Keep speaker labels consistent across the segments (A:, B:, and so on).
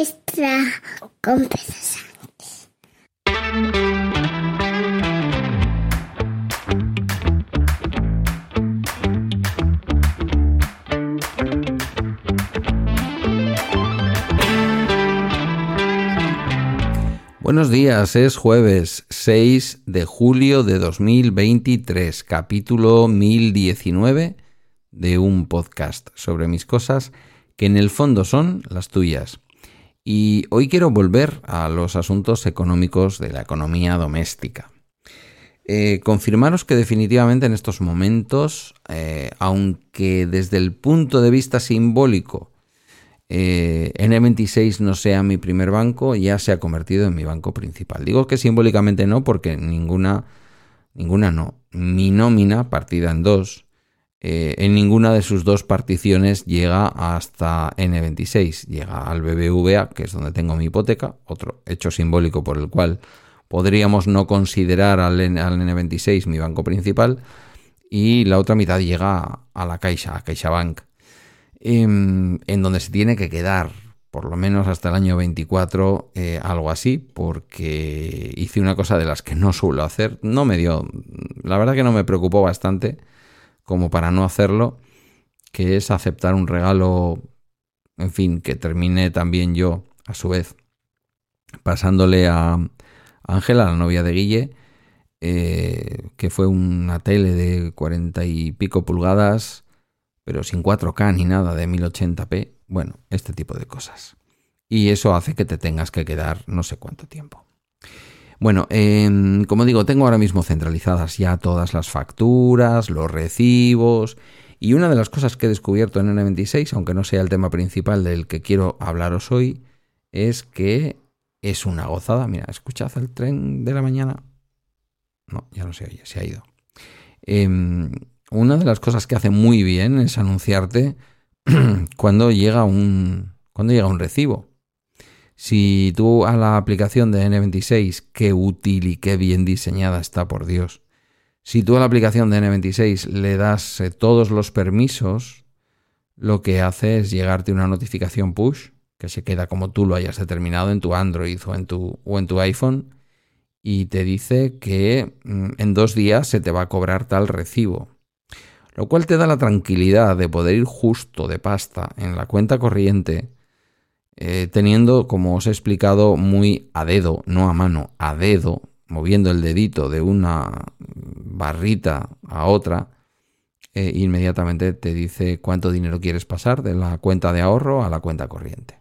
A: extra
B: Buenos días, es jueves 6 de julio de 2023, capítulo 1019 de un podcast sobre mis cosas que en el fondo son las tuyas. Y hoy quiero volver a los asuntos económicos de la economía doméstica. Eh, confirmaros que definitivamente en estos momentos, eh, aunque desde el punto de vista simbólico eh, N26 no sea mi primer banco, ya se ha convertido en mi banco principal. Digo que simbólicamente no, porque ninguna, ninguna no. Mi nómina, partida en dos, eh, en ninguna de sus dos particiones llega hasta N26. Llega al BBVA, que es donde tengo mi hipoteca, otro hecho simbólico por el cual podríamos no considerar al, al N26 mi banco principal, y la otra mitad llega a la Caixa, a CaixaBank. Em, en, donde se tiene que quedar por lo menos hasta el año 24, eh, algo así, porque hice una cosa de las que no suelo hacer. No me dio, la verdad que no me preocupó bastante como para no hacerlo, que es aceptar un regalo, en fin, que termine también yo, a su vez, pasándole a Ángela, la novia de Guille, eh, que fue una tele de cuarenta y pico pulgadas, pero sin 4K ni nada de 1080p, bueno, este tipo de cosas. Y eso hace que te tengas que quedar no sé cuánto tiempo. Bueno, em, como digo, tengo ahora mismo centralizadas ya todas las facturas, los recibos, y una de las cosas que he descubierto en N26, aunque no sea el tema principal del que quiero hablaros hoy, es que es una gozada. Mira, escuchad el tren de la mañana. No, ya no se oye, se ha ido. Eh, una de las cosas que hace muy bien es anunciarte cuando llega un, cuando llega un recibo. Si tú a la aplicación de N26, qué útil y qué bien diseñada está, por Dios. Si tú a la aplicación de N26 le das eh, todos los permisos, lo que hace es llegarte una notificación push, que se queda como tú lo hayas determinado en tu Android o en tu, o en tu iPhone, y te dice que mm, en dos días se te va a cobrar tal recibo lo cual te da la tranquilidad de poder ir justo de pasta en la cuenta corriente, eh, teniendo, como os he explicado, muy a dedo, no a mano, a dedo, moviendo el dedito de una barrita a otra, e inmediatamente te dice cuánto dinero quieres pasar de la cuenta de ahorro a la cuenta corriente.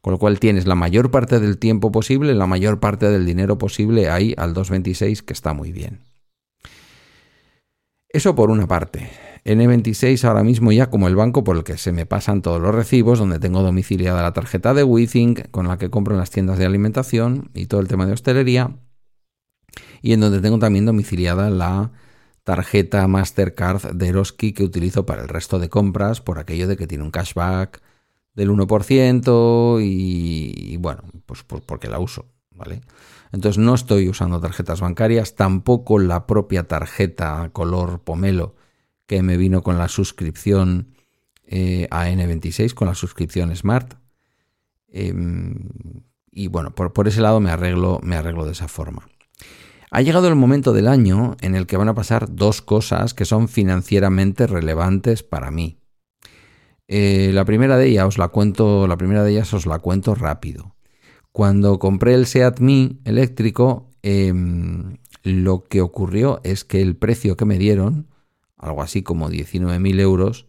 B: Con lo cual tienes la mayor parte del tiempo posible, la mayor parte del dinero posible ahí al 226, que está muy bien. Eso por una parte. N26 ahora mismo ya como el banco por el que se me pasan todos los recibos, donde tengo domiciliada la tarjeta de Withink con la que compro en las tiendas de alimentación y todo el tema de hostelería, y en donde tengo también domiciliada la tarjeta Mastercard de Eroski que utilizo para el resto de compras por aquello de que tiene un cashback del 1% y, bueno, pues, pues porque la uso, ¿vale? Entonces no estoy usando tarjetas bancarias, tampoco la propia tarjeta color pomelo que me vino con la suscripción eh, a N26, con la suscripción Smart. Em, y bueno, por, por, ese lado me arreglo, me arreglo de esa forma. Ha llegado el momento del año en el que van a pasar dos cosas que son financieramente relevantes para mí. Eh, la primera de ellas os la cuento, la primera de ellas os la cuento rápido. Cuando compré el Seat Mi eléctrico, em, lo que ocurrió es que el precio que me dieron, algo así como 19.000 euros,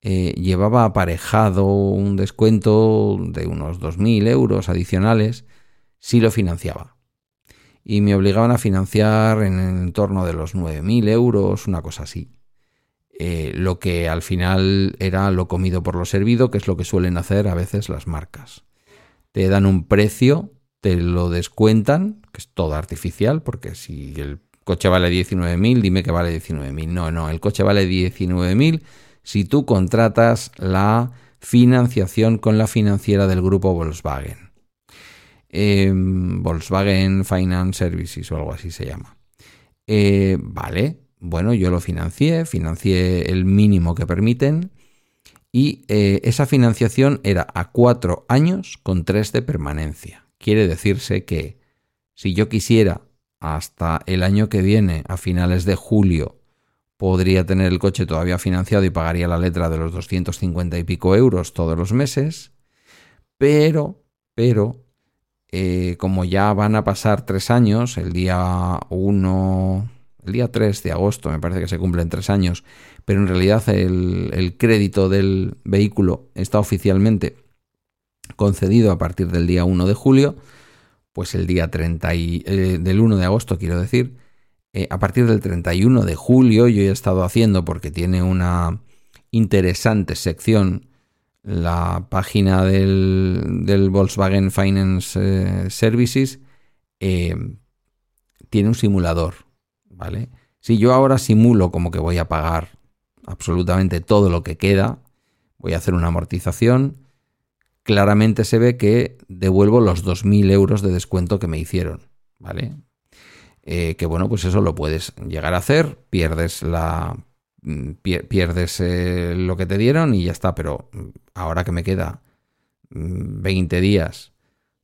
B: eh, llevaba aparejado un descuento de unos 2.000 euros adicionales si lo financiaba. Y me obligaban a financiar en el torno de los 9.000 euros, una cosa así. Eh, lo que al final era lo comido por lo servido, que es lo que suelen hacer a veces las marcas te dan un precio, te lo descuentan, que es todo artificial, porque si el coche vale 19.000, dime que vale 19.000. No, no, el coche vale 19.000 si tú contratas la financiación con la financiera del grupo Volkswagen. Em, Volkswagen Finance Services o algo así se llama. Eh, vale, bueno, yo lo financié, financié el mínimo que permiten y eh, esa financiación era a cuatro años con tres de permanencia. Quiere decirse que si yo quisiera hasta el año que viene, a finales de julio, podría tener el coche todavía financiado y pagaría la letra de los 250 y pico euros todos los meses, pero, pero, eh, como ya van a pasar tres años, el día 1, el día 3 de agosto me parece que se cumplen tres años, pero en realidad el, crédito del vehículo está oficialmente concedido a partir del día 1 de julio, pues el día 30 y, eh, del 1 de agosto quiero decir, eh, a partir del 31 de julio yo he estado haciendo porque tiene una interesante sección la página del, Volkswagen Finance eh, Services tiene un simulador, ¿vale? Si yo ahora simulo como que voy a pagar absolutamente todo lo que queda, voy a hacer una amortización, claramente se ve que devuelvo los 2.000 euros de descuento que me hicieron, ¿vale? Eh, que bueno, pues eso lo puedes llegar a hacer, pierdes la mm, pierdes eh, lo que te dieron y ya está, pero mm, ahora que me queda 20 mm, días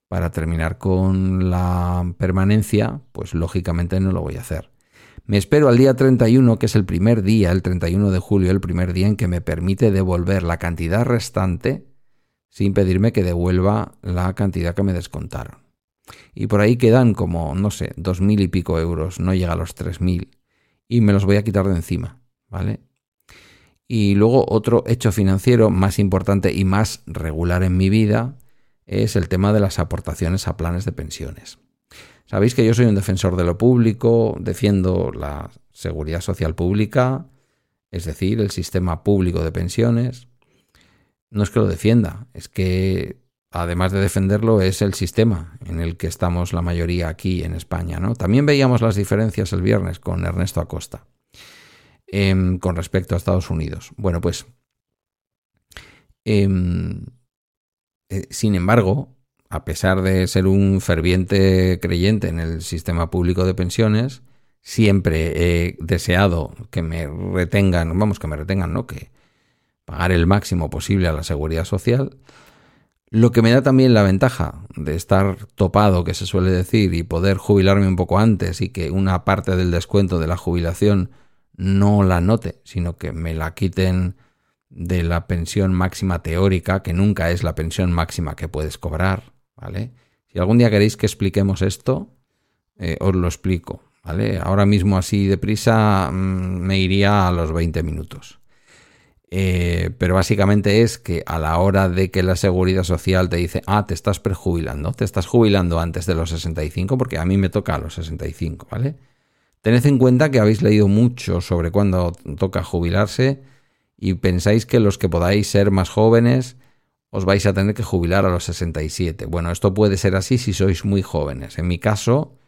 B: para terminar con la permanencia, pues lógicamente no lo voy a hacer. Me espero al día 31, que es el primer día, el 31 de julio, el primer día en que me permite devolver la cantidad restante sin pedirme que devuelva la cantidad que me descontaron. Y por ahí quedan como, no sé, dos mil y pico euros, no llega a los tres mil. Y me los voy a quitar de encima, ¿vale? Y luego otro hecho financiero más importante y más regular en mi vida es el tema de las aportaciones a planes de pensiones. Sabéis que yo soy un defensor de lo público, defiendo la seguridad social pública, es decir, el sistema público de pensiones. No es que lo defienda, es que además de defenderlo es el sistema en el que estamos la mayoría aquí en España. ¿no? También veíamos las diferencias el viernes con Ernesto Acosta em, con respecto a Estados Unidos. Bueno, pues, em, eh, sin embargo, a pesar de ser un ferviente creyente en el sistema público de pensiones, siempre he deseado que me retengan, vamos, que me retengan, ¿no? Que pagar el máximo posible a la seguridad social. Lo que me da también la ventaja de estar topado, que se suele decir, y poder jubilarme un poco antes y que una parte del descuento de la jubilación no la note, sino que me la quiten de la pensión máxima teórica, que nunca es la pensión máxima que puedes cobrar, ¿vale? Si algún día queréis que expliquemos esto, eh, os lo explico, ¿vale? Ahora mismo así deprisa mm, me iría a los 20 minutos. Eh, pero básicamente es que a la hora de que la seguridad social te dice, ah, te estás prejubilando, te estás jubilando antes de los 65, porque a mí me toca a los 65, ¿vale? Tened en cuenta que habéis leído mucho sobre cuándo toca jubilarse y pensáis que los que podáis ser más jóvenes os vais a tener que jubilar a los 67. Bueno, esto puede ser así si sois muy jóvenes. En mi caso,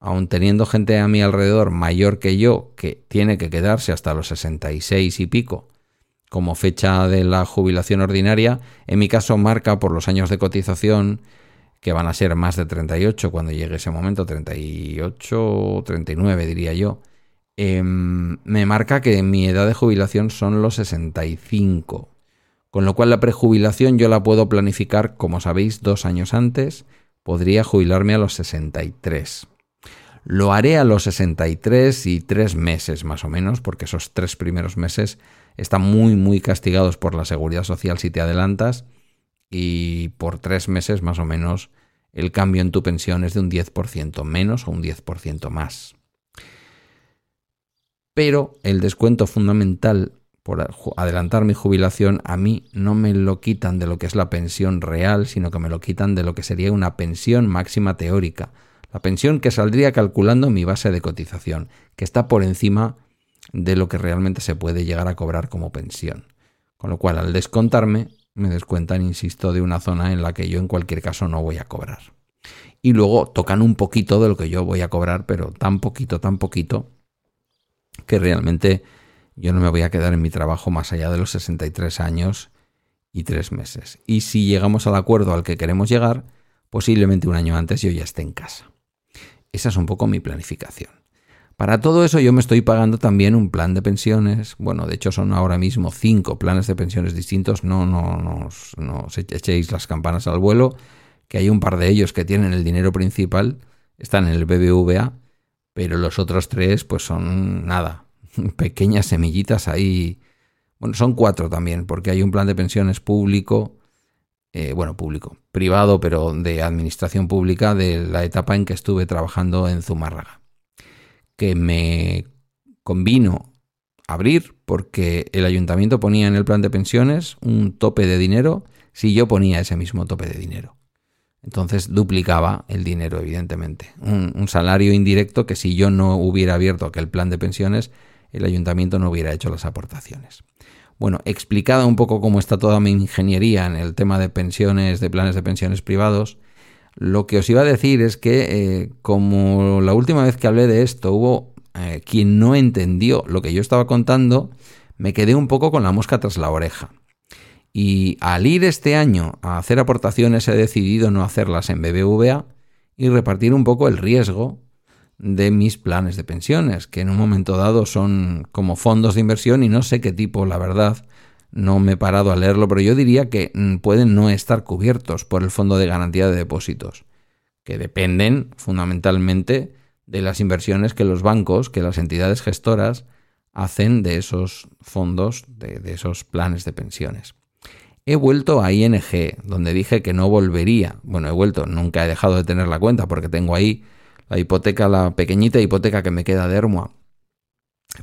B: aun teniendo gente a mi alrededor mayor que yo, que tiene que quedarse hasta los 66 y pico como fecha de la jubilación ordinaria, en mi caso marca por los años de cotización, que van a ser más de 38 cuando llegue ese momento, 38 o 39 diría yo, em, me marca que mi edad de jubilación son los 65 con lo cual la prejubilación yo la puedo planificar, como sabéis, dos años antes. Podría jubilarme a los 63. Lo haré a los 63 y tres meses más o menos, porque esos tres primeros meses están muy, muy castigados por la seguridad social si te adelantas. Y por tres meses más o menos el cambio en tu pensión es de un 10% menos o un 10% más. Pero el descuento fundamental por adelantar mi jubilación, a mí no me lo quitan de lo que es la pensión real, sino que me lo quitan de lo que sería una pensión máxima teórica. La pensión que saldría calculando mi base de cotización, que está por encima de lo que realmente se puede llegar a cobrar como pensión. Con lo cual, al descontarme, me descuentan, insisto, de una zona en la que yo en cualquier caso no voy a cobrar. Y luego tocan un poquito de lo que yo voy a cobrar, pero tan poquito, tan poquito, que realmente yo no me voy a quedar en mi trabajo más allá de los 63 años y tres meses. Y si llegamos al acuerdo al que queremos llegar, posiblemente un año antes yo ya esté en casa. Esa es un poco mi planificación. Para todo eso yo me estoy pagando también un plan de pensiones. Bueno, de hecho son ahora mismo cinco planes de pensiones distintos. No, no, no, no os echéis las campanas al vuelo, que hay un par de ellos que tienen el dinero principal, están en el BBVA, pero los otros tres pues son nada, pequeñas semillitas ahí. Bueno, son cuatro también, porque hay un plan de pensiones público, eh, bueno, público, privado, pero de administración pública de la etapa en que estuve trabajando en Zumárraga que me convino abrir porque el ayuntamiento ponía en el plan de pensiones un tope de dinero si yo ponía ese mismo tope de dinero. Entonces duplicaba el dinero, evidentemente. Un, salario indirecto que si yo no hubiera abierto aquel plan de pensiones, el ayuntamiento no hubiera hecho las aportaciones. Bueno, explicada un poco cómo está toda mi ingeniería en el tema de pensiones, de planes de pensiones privados, lo que os iba a decir es que, eh, como la última vez que hablé de esto hubo eh, quien no entendió lo que yo estaba contando, me quedé un poco con la mosca tras la oreja. Y al ir este año a hacer aportaciones he decidido no hacerlas en BBVA y repartir un poco el riesgo de mis planes de pensiones, que en un momento dado son como fondos de inversión y no sé qué tipo, la verdad, no me he parado a leerlo, pero yo diría que mm, pueden no estar cubiertos por el Fondo de Garantía de Depósitos, que dependen fundamentalmente de las inversiones que los bancos, que las entidades gestoras hacen de esos fondos, de, esos planes de pensiones. He vuelto a ING, donde dije que no volvería. Bueno, he vuelto, nunca he dejado de tener la cuenta porque tengo ahí la hipoteca, la pequeñita hipoteca que me queda de Hermoa.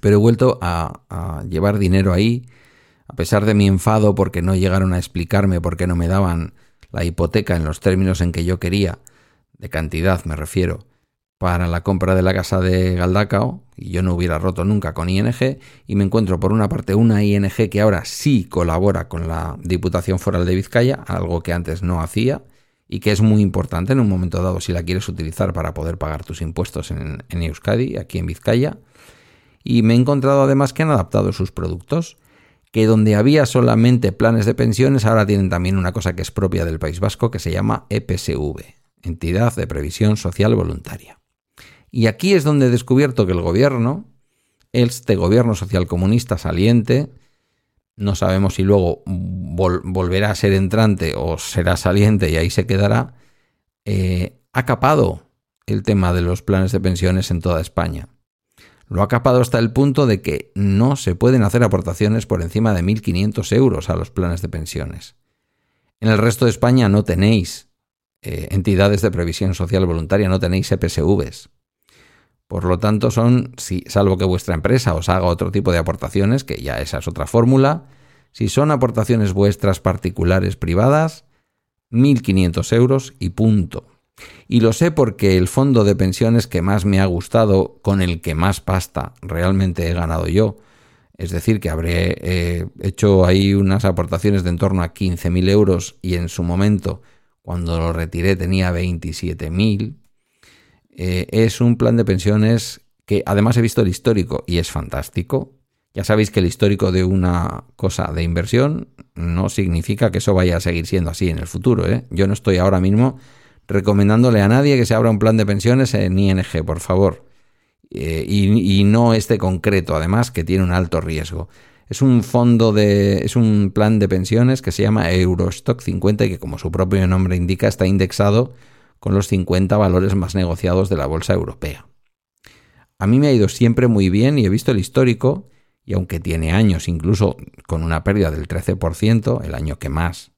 B: Pero he vuelto a llevar dinero ahí a pesar de mi enfado porque no llegaron a explicarme por qué no me daban la hipoteca en los términos en que yo quería, de cantidad me refiero, para la compra de la casa de Galdacao, y yo no hubiera roto nunca con ING, y me encuentro por una parte una ING que ahora sí colabora con la Diputación Foral de Vizcaya, algo que antes no hacía, y que es muy importante en un momento dado si la quieres utilizar para poder pagar tus impuestos en, en Euskadi, aquí en Vizcaya. Y me he encontrado además que han adaptado sus productos que donde había solamente planes de pensiones, ahora tienen también una cosa que es propia del País Vasco, que se llama EPSV, Entidad de Previsión Social Voluntaria. Y aquí es donde he descubierto que el gobierno, este gobierno social comunista saliente, no sabemos si luego volverá a ser entrante o será saliente y ahí se quedará, eh, ha capado el tema de los planes de pensiones en toda España. Lo ha capado hasta el punto de que no se pueden hacer aportaciones por encima de 1.500 euros a los planes de pensiones. En el resto de España no tenéis eh, entidades de previsión social voluntaria, no tenéis EPSVs. Por lo tanto, son, si, salvo que vuestra empresa os haga otro tipo de aportaciones, que ya esa es otra fórmula, si son aportaciones vuestras particulares privadas, 1.500 euros y punto. Y lo sé porque el fondo de pensiones que más me ha gustado, con el que más pasta realmente he ganado yo, es decir, que habré eh, hecho ahí unas aportaciones de en torno a 15.000 euros y en su momento, cuando lo retiré, tenía 27.000. Eh, es un plan de pensiones que además he visto el histórico y es fantástico. Ya sabéis que el histórico de una cosa de inversión no significa que eso vaya a seguir siendo así en el futuro. ¿eh? Yo no estoy ahora mismo recomendándole a nadie que se abra un plan de pensiones en ING, por favor. Eh, y, no este concreto, además, que tiene un alto riesgo. Es un fondo de. es un plan de pensiones que se llama Eurostock 50 y que, como su propio nombre indica, está indexado con los 50 valores más negociados de la bolsa europea. A mí me ha ido siempre muy bien y he visto el histórico, y aunque tiene años, incluso con una pérdida del 13%, el año que más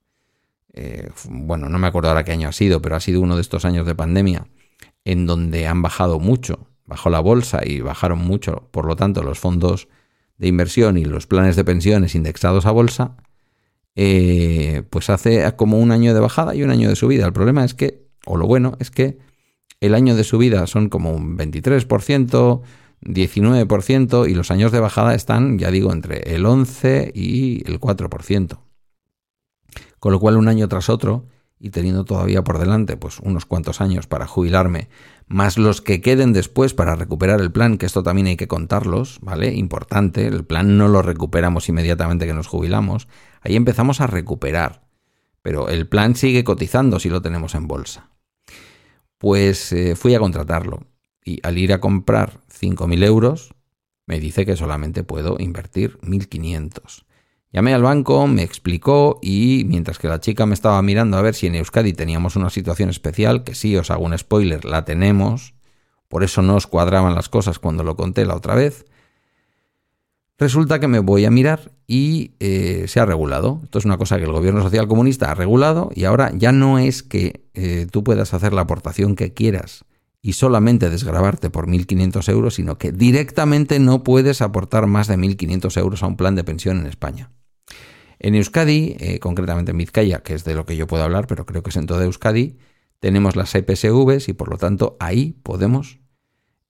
B: eh, bueno, no me acuerdo ahora qué año ha sido, pero ha sido uno de estos años de pandemia, en donde han bajado mucho, bajó la bolsa y bajaron mucho, por lo tanto, los fondos de inversión y los planes de pensiones indexados a bolsa, eh, pues hace como un año de bajada y un año de subida. El problema es que, o lo bueno, es que el año de subida son como un 23%, 19% y los años de bajada están, ya digo, entre el 11 y el 4%. Con lo cual un año tras otro, y teniendo todavía por delante pues unos cuantos años para jubilarme, más los que queden después para recuperar el plan, que esto también hay que contarlos, ¿vale? Importante, el plan no lo recuperamos inmediatamente que nos jubilamos, ahí empezamos a recuperar, pero el plan sigue cotizando si lo tenemos en bolsa. Pues eh, fui a contratarlo y al ir a comprar 5.000 euros, me dice que solamente puedo invertir 1.500. Llamé al banco, me explicó y mientras que la chica me estaba mirando a ver si en Euskadi teníamos una situación especial, que sí, os hago un spoiler, la tenemos, por eso no os cuadraban las cosas cuando lo conté la otra vez, resulta que me voy a mirar y eh, se ha regulado. Esto es una cosa que el gobierno social comunista ha regulado y ahora ya no es que eh, tú puedas hacer la aportación que quieras y solamente desgrabarte por 1.500 euros, sino que directamente no puedes aportar más de 1.500 euros a un plan de pensión en España. En Euskadi, eh, concretamente en Vizcaya, que es de lo que yo puedo hablar, pero creo que es en toda Euskadi, tenemos las EPSVs y por lo tanto ahí podemos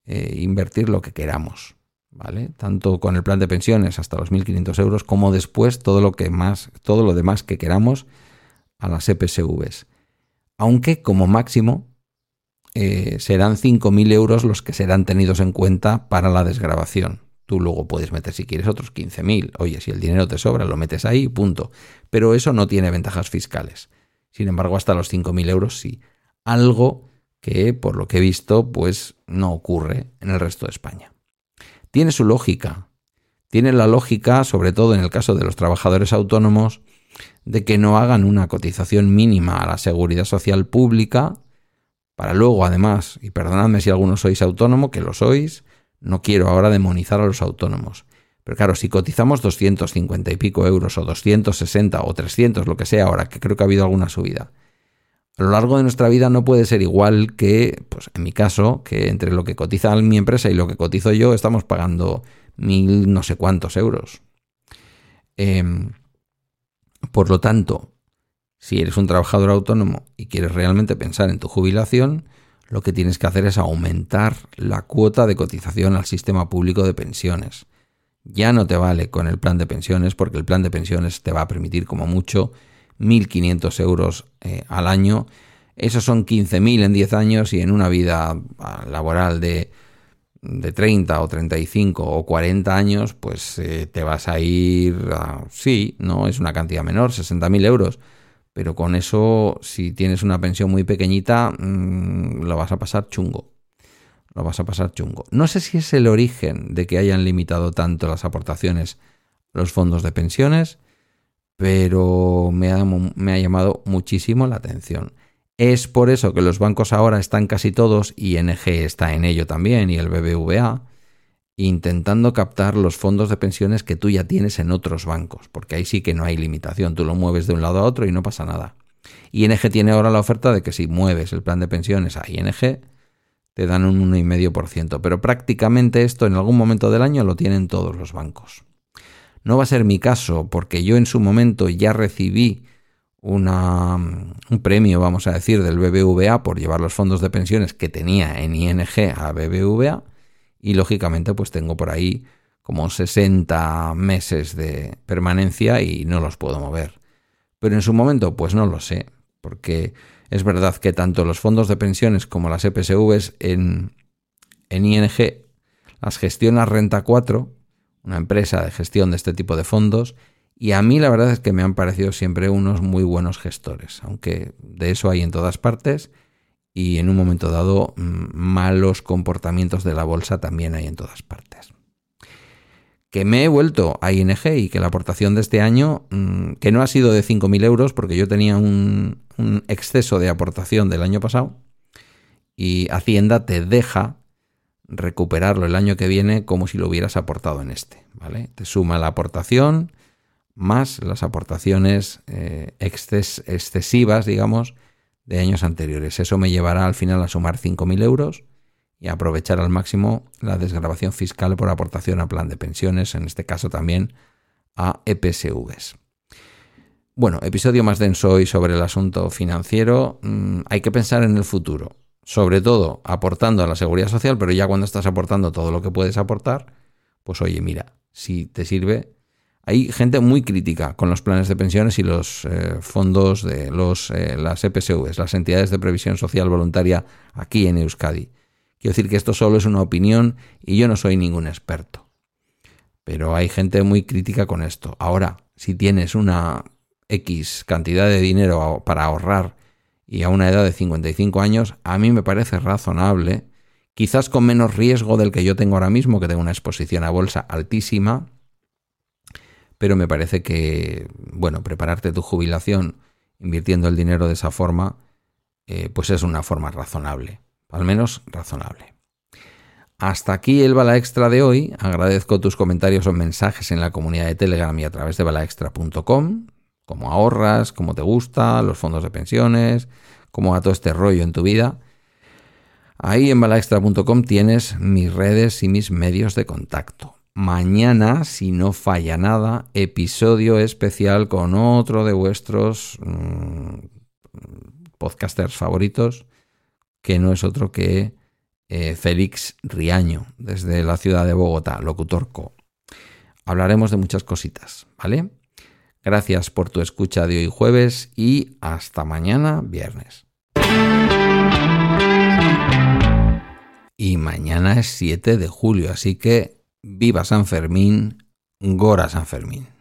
B: eh, invertir lo que queramos. ¿Vale? Tanto con el plan de pensiones hasta los 1.500 euros, como después todo lo, que más, todo lo demás que queramos a las EPSVs. Aunque como máximo eh, serán 5.000 euros los que serán tenidos en cuenta para la desgrabación. Tú luego puedes meter si quieres otros 15.000. Oye, si el dinero te sobra, lo metes ahí, punto. Pero eso no tiene ventajas fiscales. Sin embargo, hasta los 5.000 euros sí. Algo que, por lo que he visto, pues no ocurre en el resto de España. Tiene su lógica. Tiene la lógica, sobre todo en el caso de los trabajadores autónomos, de que no hagan una cotización mínima a la seguridad social pública, para luego, además, y perdonadme si alguno sois autónomo, que lo sois, no quiero ahora demonizar a los autónomos. Pero claro, si cotizamos 250 y pico euros o 260 o 300, lo que sea ahora, que creo que ha habido alguna subida, a lo largo de nuestra vida no puede ser igual que, pues en mi caso, que entre lo que cotiza mi empresa y lo que cotizo yo estamos pagando mil no sé cuántos euros. Em, por lo tanto, si eres un trabajador autónomo y quieres realmente pensar en tu jubilación, lo que tienes que hacer es aumentar la cuota de cotización al sistema público de pensiones. Ya no te vale con el plan de pensiones porque el plan de pensiones te va a permitir como mucho 1.500 euros eh, al año. Esos son 15.000 en 10 años y en una vida ah, laboral de, de 30 o 35 o 40 años, pues eh, te vas a ir, a, sí, no es una cantidad menor, 60.000 euros pero con eso, si tienes una pensión muy pequeñita, mm, lo vas a pasar chungo. Lo vas a pasar chungo. No sé si es el origen de que hayan limitado tanto las aportaciones los fondos de pensiones, pero me ha, me ha llamado muchísimo la atención. Es por eso que los bancos ahora están casi todos, ING está en ello también, y el BBVA, intentando captar los fondos de pensiones que tú ya tienes en otros bancos, porque ahí sí que no hay limitación, tú lo mueves de un lado a otro y no pasa nada. ING tiene ahora la oferta de que si mueves el plan de pensiones a ING, te dan un 1,5%, pero prácticamente esto en algún momento del año lo tienen todos los bancos. No va a ser mi caso, porque yo en su momento ya recibí una, un premio, vamos a decir, del BBVA por llevar los fondos de pensiones que tenía en ING a BBVA, y lógicamente pues tengo por ahí como 60 meses de permanencia y no los puedo mover. Pero en su momento pues no lo sé, porque es verdad que tanto los fondos de pensiones como las EPSVs en, en ING las gestiona Renta 4, una empresa de gestión de este tipo de fondos, y a mí la verdad es que me han parecido siempre unos muy buenos gestores, aunque de eso hay en todas partes y en un momento dado mm, malos comportamientos de la bolsa también hay en todas partes. Que me he vuelto a ING y que la aportación de este año, mm, que no ha sido de 5.000 euros porque yo tenía un, exceso de aportación del año pasado y Hacienda te deja recuperarlo el año que viene como si lo hubieras aportado en este, ¿vale? Te suma la aportación más las aportaciones eh, excesivas, digamos, de años anteriores. Eso me llevará al final a sumar 5.000 euros y aprovechar al máximo la desgrabación fiscal por aportación a plan de pensiones, en este caso también a EPSVs. Bueno, episodio más denso hoy sobre el asunto financiero. Mm, hay que pensar en el futuro, sobre todo aportando a la seguridad social, pero ya cuando estás aportando todo lo que puedes aportar, pues oye, mira, si te sirve, hay gente muy crítica con los planes de pensiones y los eh, fondos de los, eh, las EPSVs, las entidades de previsión social voluntaria aquí en Euskadi. Quiero decir que esto solo es una opinión y yo no soy ningún experto. Pero hay gente muy crítica con esto. Ahora, si tienes una X cantidad de dinero para ahorrar y a una edad de 55 años, a mí me parece razonable quizás con menos riesgo del que yo tengo ahora mismo, que tengo una exposición a bolsa altísima, pero me parece que, bueno, prepararte tu jubilación invirtiendo el dinero de esa forma, eh, pues es una forma razonable, al menos razonable. Hasta aquí el Bala Extra de hoy. Agradezco tus comentarios o mensajes en la comunidad de Telegram y a través de balaextra.com, cómo ahorras, cómo te gusta, los fondos de pensiones, cómo va todo este rollo en tu vida. Ahí en balaextra.com tienes mis redes y mis medios de contacto. Mañana, si no falla nada, episodio especial con otro de vuestros mm, podcasters favoritos, que no es otro que eh, Félix Riaño, desde la ciudad de Bogotá, locutor co. Hablaremos de muchas cositas, ¿vale? Gracias por tu escucha de hoy jueves y hasta mañana viernes. Y mañana es 7 de julio, así que viva San Fermín, Gora San Fermín.